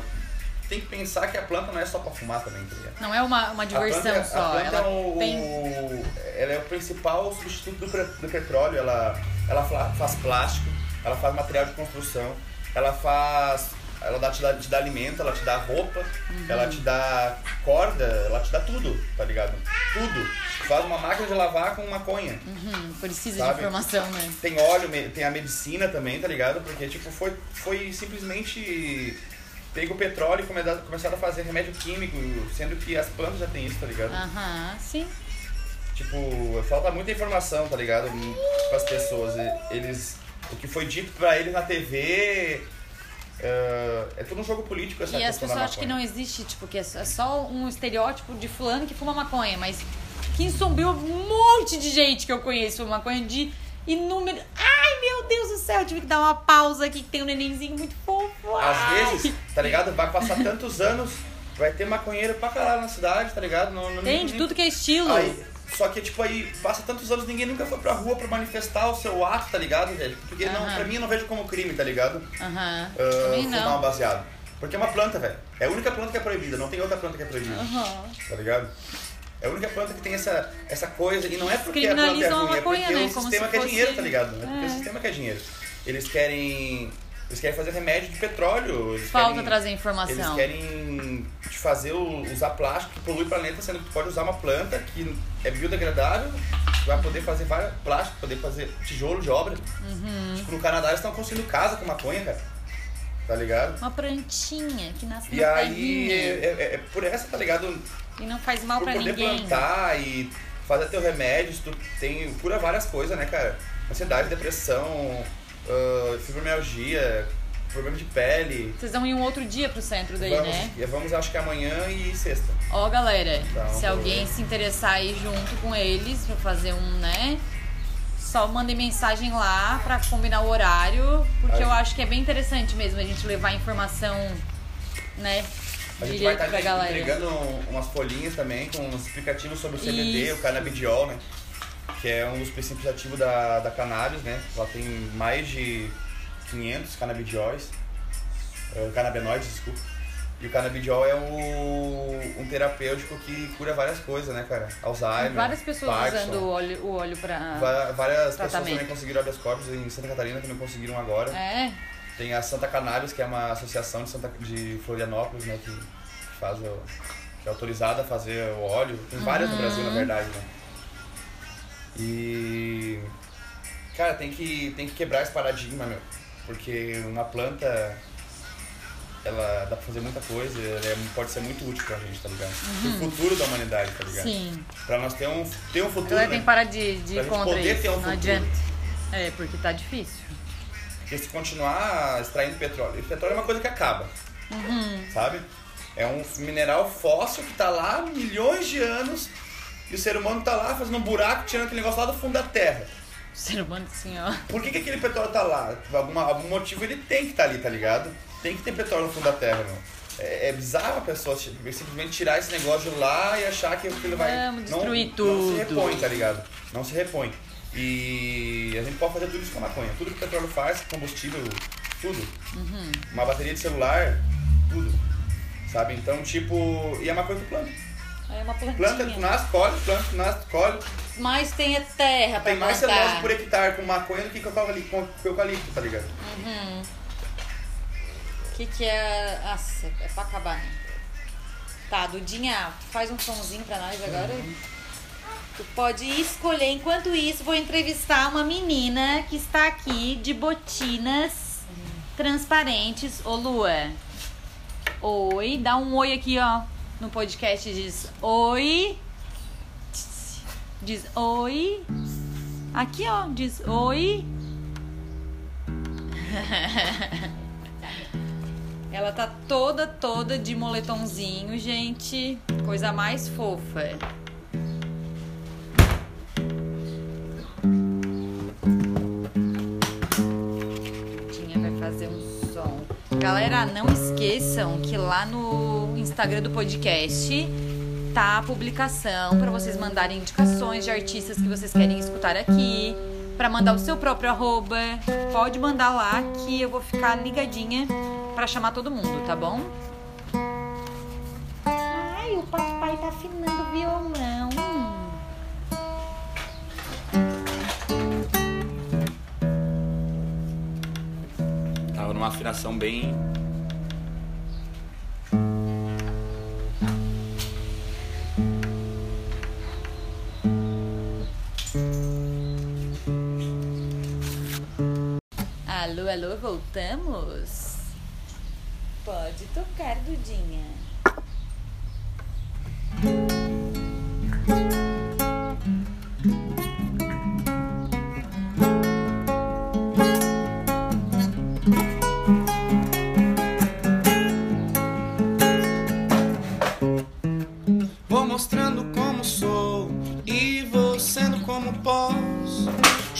S2: Tem que pensar que a planta não é só pra fumar também, tá ligado?
S1: Não é uma, uma diversão
S2: a planta, é-
S1: só.
S2: A planta
S1: Ela
S2: é o,
S1: tem.
S2: ela é o principal substituto do, do petróleo. Ela, ela fa- faz plástico, ela faz material de construção, ela faz. Ela dá, te, dá, te dá alimento, ela te dá roupa,
S1: Uhum.
S2: ela te dá corda, ela te dá tudo, tá ligado? Tudo. Faz uma máquina de lavar com maconha.
S1: Uhum, precisa
S2: Sabe?
S1: de informação, né?
S2: Tem óleo, tem a medicina também, tá ligado? Porque, tipo, foi, foi simplesmente pego o petróleo e come- começaram a fazer remédio químico, sendo que as plantas já tem isso, tá ligado?
S1: Aham, sim.
S2: Tipo, falta muita informação, tá ligado? Para as pessoas. Eles, o que foi dito pra eles na TV é, é tudo um jogo político essa
S1: E as pessoas acham que não existe, tipo, que é só um estereótipo de fulano que fuma maconha, mas que em Sombrio um monte de gente que eu conheço fuma maconha de inúmero. Ai, meu Deus do céu, eu tive que dar uma pausa aqui que tem um nenenzinho muito fofo.
S2: Às
S1: Ai.
S2: vezes, tá ligado? Vai passar tantos anos, vai ter maconheiro pra caralho na cidade, tá ligado? Não, não,
S1: Tem de tudo que é estilo.
S2: Aí, só que, tipo, aí passa tantos anos, ninguém nunca foi pra rua pra manifestar o seu ato, tá ligado, velho? Porque não,
S1: Aham.
S2: pra mim eu não vejo como crime, tá ligado?
S1: Aham.
S2: Ah,
S1: Também
S2: fumar um
S1: não.
S2: baseado. Porque é uma planta, velho. É a única planta que é proibida, não tem outra planta que é proibida,
S1: Aham.
S2: tá ligado? É a única planta que tem essa, essa coisa, e não é porque a planta é
S1: Criminalizam a
S2: ruim, é
S1: maconha,
S2: porque
S1: né?
S2: o
S1: Como
S2: sistema
S1: se
S2: quer
S1: fosse-
S2: dinheiro, tá ligado? É porque
S1: É.
S2: o sistema quer dinheiro. Eles querem. Eles querem fazer remédio de petróleo. Eles
S1: Falta
S2: querem,
S1: trazer
S2: Eles
S1: informação.
S2: querem te fazer usar plástico que polui o planeta, sendo que tu pode usar uma planta que é biodegradável, vai poder fazer várias plástico, poder fazer tijolo de obra.
S1: Uhum.
S2: Tipo, no Canadá eles estão construindo casa com maconha, cara. Tá ligado?
S1: Uma plantinha que nasce
S2: E aí, é, é- é por essa, tá ligado?
S1: e não faz mal
S2: por
S1: pra
S2: poder
S1: ninguém.
S2: plantar e fazer teu remédio, tu tem, cura várias coisas, né, cara? Ansiedade, depressão, ah, fibromialgia, problema de pele.
S1: Vocês vão ir um outro dia pro centro daí,
S2: vamos,
S1: né?
S2: vamos, acho que amanhã e sexta.
S1: Ó, galera,
S2: Então,
S1: se alguém
S2: ver.
S1: se interessar aí junto com eles pra fazer um, né? Só mandem mensagem lá pra combinar o horário, porque
S2: Aí.
S1: eu acho que é bem interessante mesmo a gente levar informação, né?
S2: A gente vai
S1: Direito
S2: estar entregando umas folhinhas também com uns explicativos sobre o CBD,
S1: Isso.
S2: o canabidiol, né? Que é um dos princípios ativos da, da cannabis, né? Ela tem mais de 500 canabidióis, eh, canabinoides, desculpa. E o canabidiol é o, um terapêutico que cura várias coisas, né, cara? Alzheimer,
S1: Várias pessoas
S2: Parkinson.
S1: usando o óleo, o óleo pra.
S2: Va- Várias pessoas
S1: Tratamento.
S2: também conseguiram habeas corpus, em Santa Catarina também conseguiram agora.
S1: É,
S2: Tem a Santa Cannabis, que é uma associação de, Santa, de Florianópolis, né, que faz o, que é autorizada a fazer o óleo. Tem várias no Brasil, na verdade, né? E cara, tem que tem que quebrar esse paradigma, meu, porque uma planta ela dá pra fazer muita coisa, ela é- pode ser muito útil pra gente, tá ligado? Pro futuro da humanidade, tá ligado?
S1: sim.
S2: Pra nós ter um, ter um futuro,
S1: galera
S2: né?
S1: tem que parar de, de
S2: Pra
S1: contra
S2: poder
S1: isso.
S2: ter um
S1: não
S2: futuro.
S1: adianta. É, porque tá difícil.
S2: Porque se continuar extraindo petróleo, e petróleo é uma coisa que acaba,
S1: Uhum.
S2: sabe? É um mineral fóssil que tá lá milhões de anos e o ser humano tá lá fazendo um buraco, tirando aquele negócio lá do fundo da terra.
S1: O ser humano assim, ó.
S2: Por que, que aquele petróleo tá lá? Por alguma, algum motivo ele tem que estar tá ali, tá ligado? Tem que ter petróleo no fundo da terra, meu. É, é bizarro a pessoa tipo, simplesmente tirar esse negócio lá e achar que aquilo vai.
S1: Vamos
S2: não,
S1: destruir
S2: Não
S1: tudo.
S2: se repõe, tá ligado? Não se repõe. E a gente pode fazer tudo isso com a maconha. Tudo que o petróleo faz, combustível, tudo.
S1: Uhum.
S2: Uma bateria de celular, tudo. Sabe? Então, tipo. E a maconha tu planta.
S1: É uma
S2: Planta,
S1: plantinha.
S2: nasce, colhe, planta, tu nasce, colhe.
S1: Mas tem a terra pra
S2: Tem mais
S1: plantar.
S2: celulose por hectare com maconha do que com eucalipto, tá ligado?
S1: Uhum. O que que é... Nossa, é pra acabar, né? Tá, Dudinha, faz um somzinho pra nós agora. Tu pode escolher. Enquanto isso, vou entrevistar uma menina que está aqui de botinas transparentes. Ô, Lua. Oi. Dá um oi aqui, ó. No podcast diz oi. Diz oi. Aqui, ó. Diz oi. Ela tá toda, toda de moletomzinho, gente. Coisa mais fofa. Galera, não esqueçam que lá no Instagram do podcast tá a publicação para vocês mandarem indicações de artistas que vocês querem escutar aqui, para mandar o seu próprio arroba. Pode mandar lá que eu vou ficar ligadinha para chamar todo mundo, tá bom? Ai, o papai tá afinando o violão.
S2: Numa afinação bem.
S1: Alô, alô, voltamos? Pode tocar, Dudinha.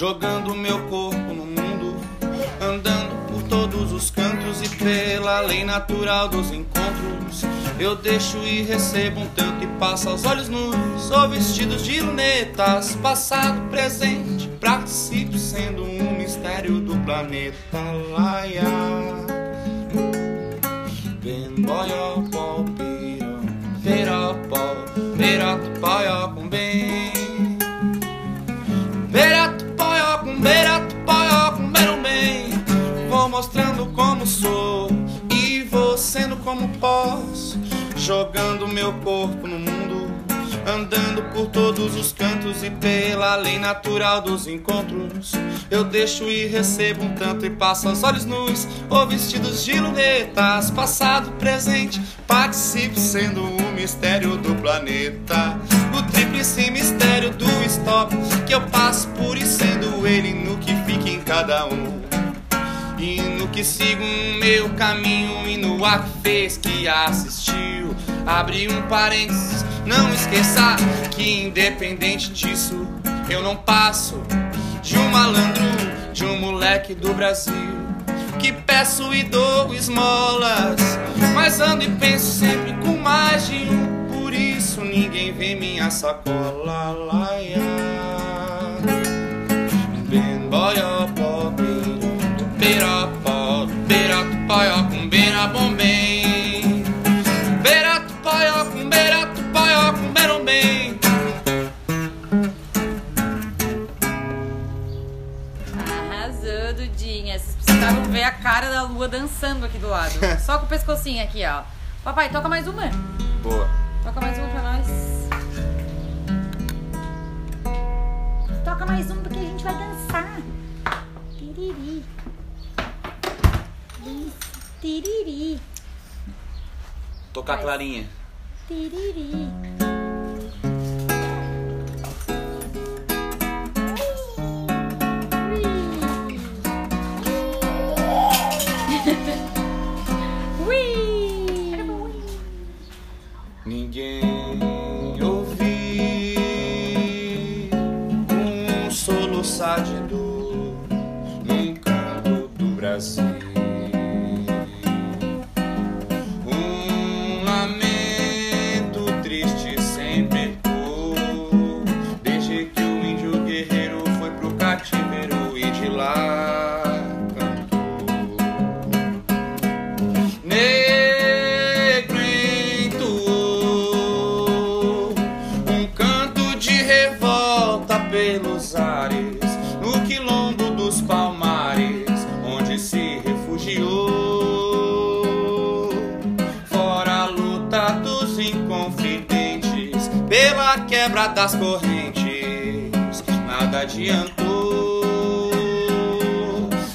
S2: Jogando meu corpo no mundo, andando por todos os cantos e pela lei natural dos encontros. Eu deixo e recebo um tanto e passo aos olhos nus, ou vestidos de lunetas, passado, presente, participo sendo um mistério do planeta Laia. Ben boyo po piro, piro po, piro tu jogando meu corpo no mundo. Andando por todos os cantos e pela lei natural dos encontros. Eu deixo e recebo um tanto e passo aos olhos nus, ou vestidos de lunetas, passado, presente. Participo sendo o mistério do planeta. O tríplice mistério do stop, que eu passo por e sendo ele no que fica em cada um. E no que sigo o meu caminho e no ar que fez que assistiu. Abre um parênteses, não esqueça que independente disso, eu não passo de um malandro, de um moleque do Brasil. Que peço e dou esmolas, mas ando e penso sempre com mais de um. Por isso ninguém vê minha sacola. Laia. Ben boyo beira tu paió com beira tu com tu bem.
S1: Arrasou, Dudinha. Vocês precisavam ver a cara da lua dançando aqui do lado. Só com o pescocinho aqui, ó. Papai, toca mais uma.
S2: Boa.
S1: Toca mais uma pra nós. Toca mais uma porque a gente vai dançar. Tiriri. Tiriri.
S2: Tocar clarinha.
S1: Tiriri.
S2: Ninguém ouvi um soluçar de dor num canto do Brasil. Quebra das correntes, nada adiantou.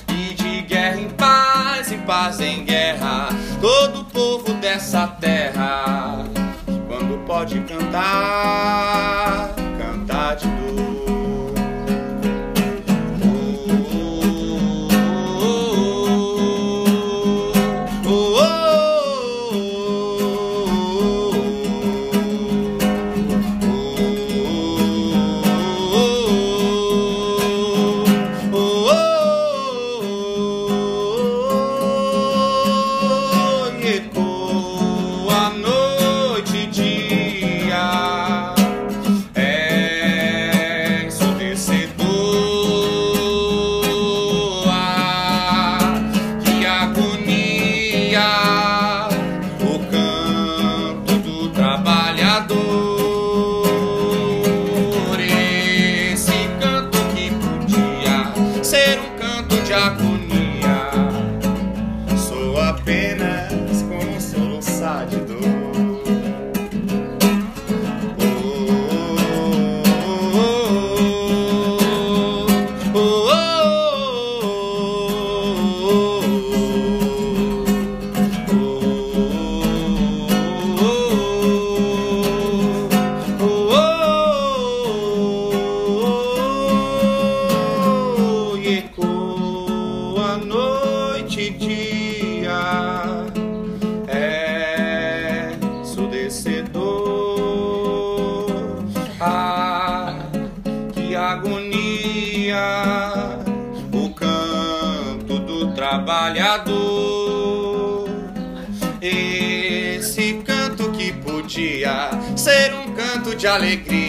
S2: E de guerra em paz, e paz em guerra, todo povo dessa terra, quando pode cantar, cantar alegria.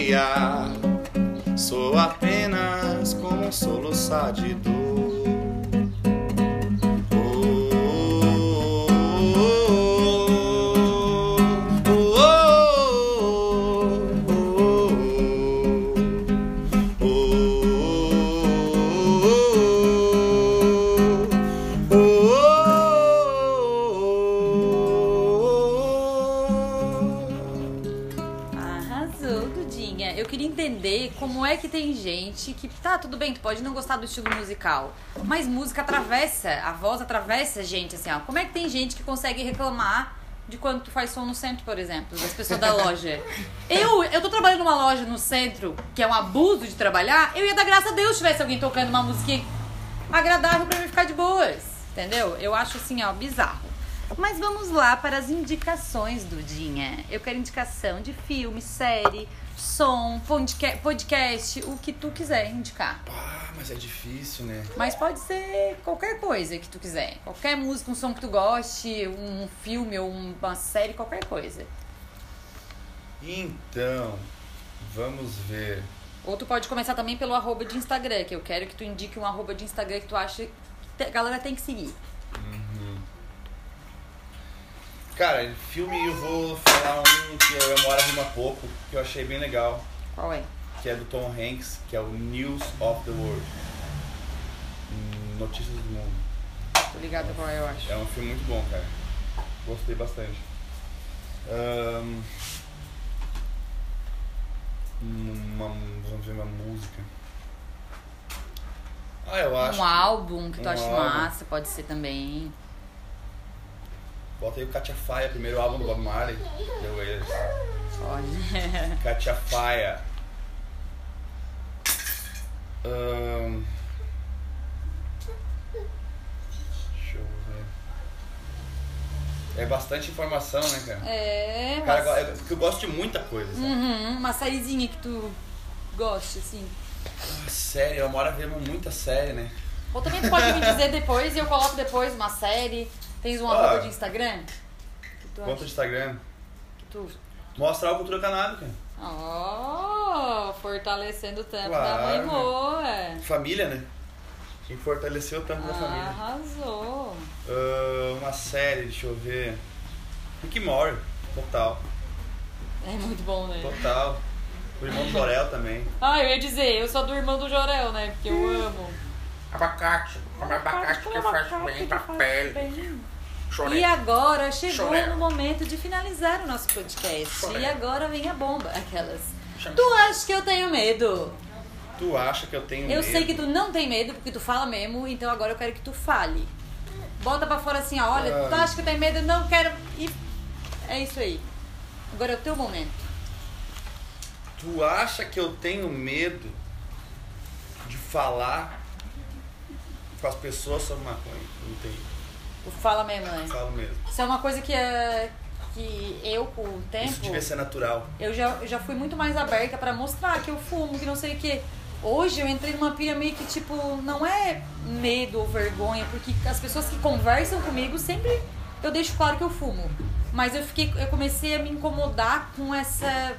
S1: Musical. Mas música atravessa, a voz atravessa a gente, assim, ó. Como é que tem gente que consegue reclamar de quando tu faz som no centro, por exemplo, das pessoas da loja? Eu, eu tô trabalhando numa loja no centro, que é um abuso de trabalhar, eu ia dar graça a Deus se tivesse alguém tocando uma musiquinha agradável pra mim ficar de boas. Entendeu? Eu acho assim, ó, bizarro. Mas vamos lá para as indicações, Dudinha. Eu quero indicação de filme, série, som, podca- podcast, o que tu quiser indicar.
S2: Ah, mas é difícil, né?
S1: Mas pode ser qualquer coisa que tu quiser. Qualquer música, um som que tu goste, um filme ou uma série, qualquer coisa.
S2: Então, vamos ver.
S1: Ou tu pode começar também pelo arroba de Instagram, que eu quero que tu indique um arroba de Instagram que tu acha que a galera tem que seguir.
S2: Cara, filme eu vou falar um que eu moro rima pouco, que eu achei bem legal,
S1: Qual é?
S2: que é do Tom Hanks, que é o News of the World. Notícias do Mundo.
S1: Tô ligado qual é, eu acho.
S2: É um filme muito bom, cara. Gostei bastante. Ahn, uma, vamos ver uma música. Ah, eu acho.
S1: Um álbum que tu
S2: um
S1: acha
S2: álbum.
S1: massa, pode ser também.
S2: Bota aí o Katia Faia, primeiro álbum do Bob Marley. Deu ele.
S1: Pode.
S2: Katia Faia. Ahn, Deixa eu ver. É bastante informação, né, cara?
S1: É,
S2: Cara,
S1: mas...
S2: eu- eu gosto de muita coisa. sabe?
S1: Uhum, uma sériezinha que tu goste, assim.
S2: Ah, Série, eu moro vendo muita série, né?
S1: Ou também tu pode me dizer depois e eu coloco depois uma série. Tens um
S2: Ah.
S1: arroba de Instagram?
S2: Conta
S1: acha
S2: do Instagram.
S1: que tu...
S2: Mostrar a cultura canábica.
S1: Oh, fortalecendo o tampo da
S2: Claro,
S1: mãe
S2: né?
S1: boa.
S2: Família, né? Tem que fortalecer o tampo da família.
S1: Arrasou.
S2: Ah, uma série, deixa eu ver. Rick Mori, total.
S1: É muito bom, né?
S2: Total. O irmão do Jorel também.
S1: Ah, eu ia dizer, eu sou do irmão do Jorel, né? Porque eu amo.
S3: Abacate. Come abacate que faz bem pra pele.
S1: E
S3: Chorei.
S1: agora chegou
S3: Choré.
S1: no momento de finalizar o nosso podcast. E agora vem a bomba, aquelas.
S3: Chama-
S1: Tu acha que eu tenho medo?
S2: Tu acha que eu tenho
S1: Eu
S2: medo?
S1: sei que tu não tem medo, porque tu fala mesmo, então agora eu quero que tu fale. Bota pra fora assim, ó, olha, tu
S2: Ah.
S1: acha que eu tenho medo? Eu não quero. E é isso aí. Agora é o teu momento.
S2: Tu acha que eu tenho medo de falar com as pessoas sobre maconha? Não.
S1: Tu fala mesmo, né?
S2: Falo mesmo.
S1: Isso é uma coisa que, é, que eu, com o tempo,
S2: Isso devia ser natural.
S1: eu já, eu já fui muito mais aberta pra mostrar que eu fumo, que não sei o que. Hoje eu entrei numa pira meio que, tipo, não é medo ou vergonha, porque as pessoas que conversam comigo sempre eu deixo claro que eu fumo. Mas eu fiquei, eu comecei a me incomodar com essa.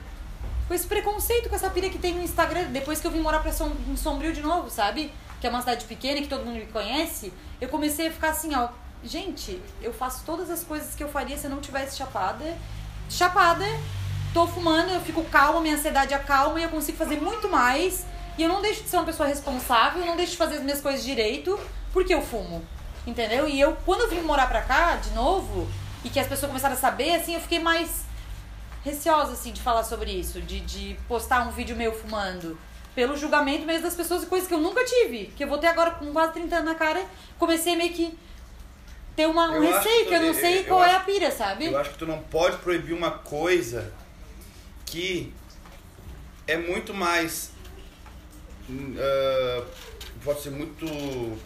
S1: com esse preconceito, com essa pira que tem no Instagram, depois que eu vim morar pra Som, em Sombrio de novo, sabe? Que é uma cidade pequena e que todo mundo me conhece, eu comecei a ficar assim, ó. Gente, eu faço todas as coisas que eu faria se eu não tivesse chapada. Chapada, tô fumando, eu fico calma, minha ansiedade acalma e eu consigo fazer muito mais. E eu não deixo de ser uma pessoa responsável, não deixo de fazer as minhas coisas direito, porque eu fumo. Entendeu? E eu, quando eu vim morar pra cá, de novo, e que as pessoas começaram a saber, assim, eu fiquei mais receosa, assim, de falar sobre isso, de, de postar um vídeo meu fumando. Pelo julgamento mesmo das pessoas e coisas que eu nunca tive. Que eu vou ter agora com quase 30 anos na cara, comecei meio que ter uma, um
S2: Eu
S1: receio,
S2: que
S1: eu não sei
S2: eu
S1: qual é
S2: acho-
S1: a pira, sabe?
S2: Eu acho que tu não pode proibir uma coisa que é muito mais. ah, pode ser muito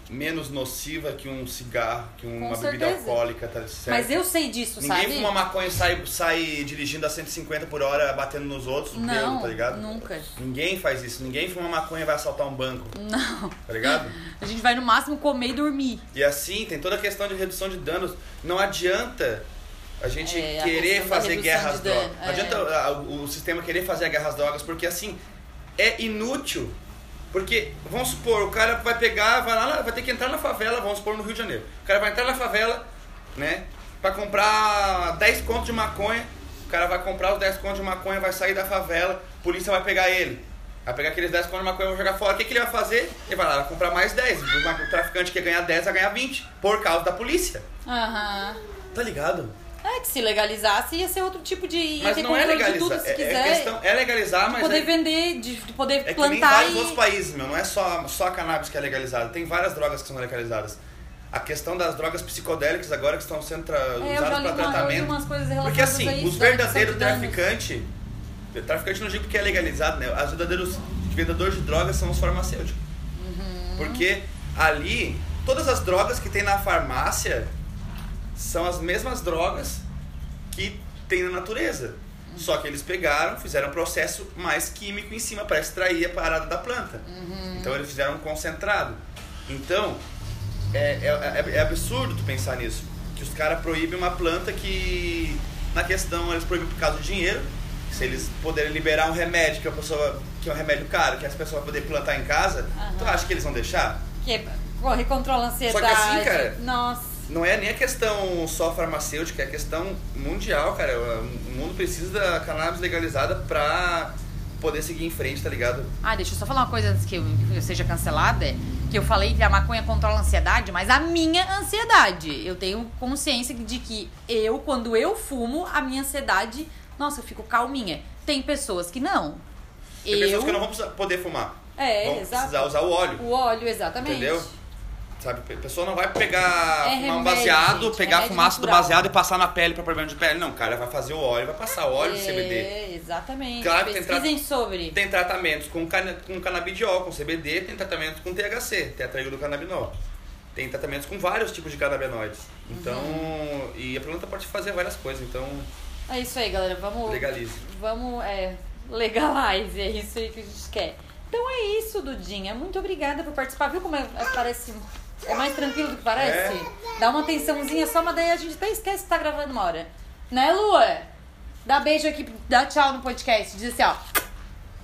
S2: menos nociva que um cigarro, que uma bebida
S1: certeza.
S2: alcoólica, tá certo?
S1: Mas eu sei disso,
S2: Ninguém
S1: sabe?
S2: fuma maconha e sai, sai dirigindo a 150 por hora, batendo nos outros,
S1: Não,
S2: bêbado, tá ligado?
S1: nunca.
S2: Ninguém faz isso. Ninguém fuma maconha e vai assaltar um banco,
S1: Não.
S2: tá ligado?
S1: A gente vai no máximo comer e dormir.
S2: E assim, tem toda a questão de redução de danos. Não adianta a gente
S1: É, a
S2: querer
S1: da
S2: fazer guerra às drogas. Não
S1: é.
S2: adianta ah, o, o sistema querer fazer a guerra às drogas, porque assim, é inútil. Porque, vamos supor, o cara vai pegar, vai lá, vai ter que entrar na favela, vamos supor, no Rio de Janeiro. O cara vai entrar na favela, né, pra comprar 10 contos de maconha. O cara vai comprar os 10 contos de maconha, vai sair da favela, a polícia vai pegar ele. Vai pegar aqueles 10 contos de maconha e vai jogar fora. O que, que ele vai fazer? Ele vai lá vai comprar mais 10. O traficante que ia ganhar 10 vai ganhar 20, por causa da polícia.
S1: Aham.
S2: Tá ligado?
S1: É que se legalizasse ia ser outro tipo de. ia
S2: Mas
S1: ter
S2: não é
S1: de tudo
S2: legalizar.
S1: se
S2: É,
S1: quiser.
S2: é, questão, é legalizar,
S1: de
S2: mas
S1: poder
S2: é,
S1: vender, de, de poder
S2: é que nem
S1: plantar
S2: vários
S1: e.
S2: outros países, meu. Não é só, só a cannabis que é legalizada. Tem várias drogas que são legalizadas. A questão das drogas psicodélicas agora que estão sendo tra-
S1: É,
S2: usadas para
S1: uma,
S2: tratamento.
S1: umas coisas relacionadas
S2: Porque assim, os
S1: redução
S2: verdadeiros traficantes. Traficante não digo porque é legalizado, né? Os verdadeiros vendedores de drogas são os farmacêuticos.
S1: Uhum.
S2: Porque ali, todas as drogas que tem na farmácia são as mesmas drogas que tem na natureza. Só que eles pegaram, fizeram um processo mais químico em cima para extrair a parada da planta.
S1: Uhum.
S2: Então eles fizeram um concentrado. Então, é, é, é- é absurdo tu pensar nisso. Que os caras proíbem uma planta que, na questão, eles proíbem por causa do dinheiro. Se eles puderem liberar um remédio, que, a pessoa, que é um remédio caro, que as pessoas vão poder plantar em casa, tu
S1: Aham.
S2: acha que eles vão deixar?
S1: Que corre, controla a ansiedade.
S2: assim, cara,
S1: Nossa.
S2: Não é nem a questão só farmacêutica, é a questão mundial, cara. O mundo precisa da cannabis legalizada pra poder seguir em frente, tá ligado?
S1: Ah, deixa eu só falar uma coisa antes que eu, que eu seja cancelada. Que eu falei que a maconha controla a ansiedade, mas a minha ansiedade. Eu tenho consciência de que eu, quando eu fumo, a minha ansiedade, nossa, eu fico calminha. Tem pessoas que não.
S2: Tem
S1: eu.
S2: pessoas que não vão poder fumar.
S1: É,
S2: vão
S1: exato.
S2: precisar usar o óleo.
S1: O óleo, exatamente.
S2: Entendeu? Sabe, a pessoa não vai pegar,
S1: É
S2: fumar um
S1: remédio,
S2: baseado,
S1: gente,
S2: pegar a
S1: remédio
S2: fumaça do
S1: natural.
S2: baseado e passar na pele pra problema de pele. Não, o cara vai fazer o óleo, vai passar o óleo de CBD.
S1: É, exatamente.
S2: Claro que tem
S1: Pesquisem sobre.
S2: Tem tratamentos com, cana com canabidiol, com CBD, tem tratamentos com THC, tetraído canabinol. Tem tratamentos com vários tipos de canabinoides. Então,
S1: Uhum.
S2: e a planta pode fazer várias coisas, então
S1: É isso aí, galera. Vamos.
S2: legalize.
S1: Vamos, é, legalize, é isso aí que a gente quer. Então é isso, Dudinha. Muito obrigada por participar. Viu como é, é- parece. É mais tranquilo do que parece? Dá uma atençãozinha só, mas daí a gente até esquece que tá gravando uma hora. Né, Lua? Dá beijo aqui, dá tchau no podcast. Diz assim, ó.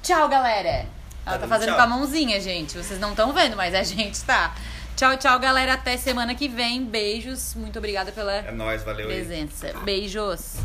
S1: Tchau, galera. Ela tá
S2: dando
S1: fazendo
S2: tchau.
S1: com a mãozinha, gente. Vocês não estão vendo, mas a gente tá. Tchau, tchau, galera. Até semana que vem. Beijos. Muito obrigada pela
S2: É nóis, valeu aí.
S1: presença. Beijos.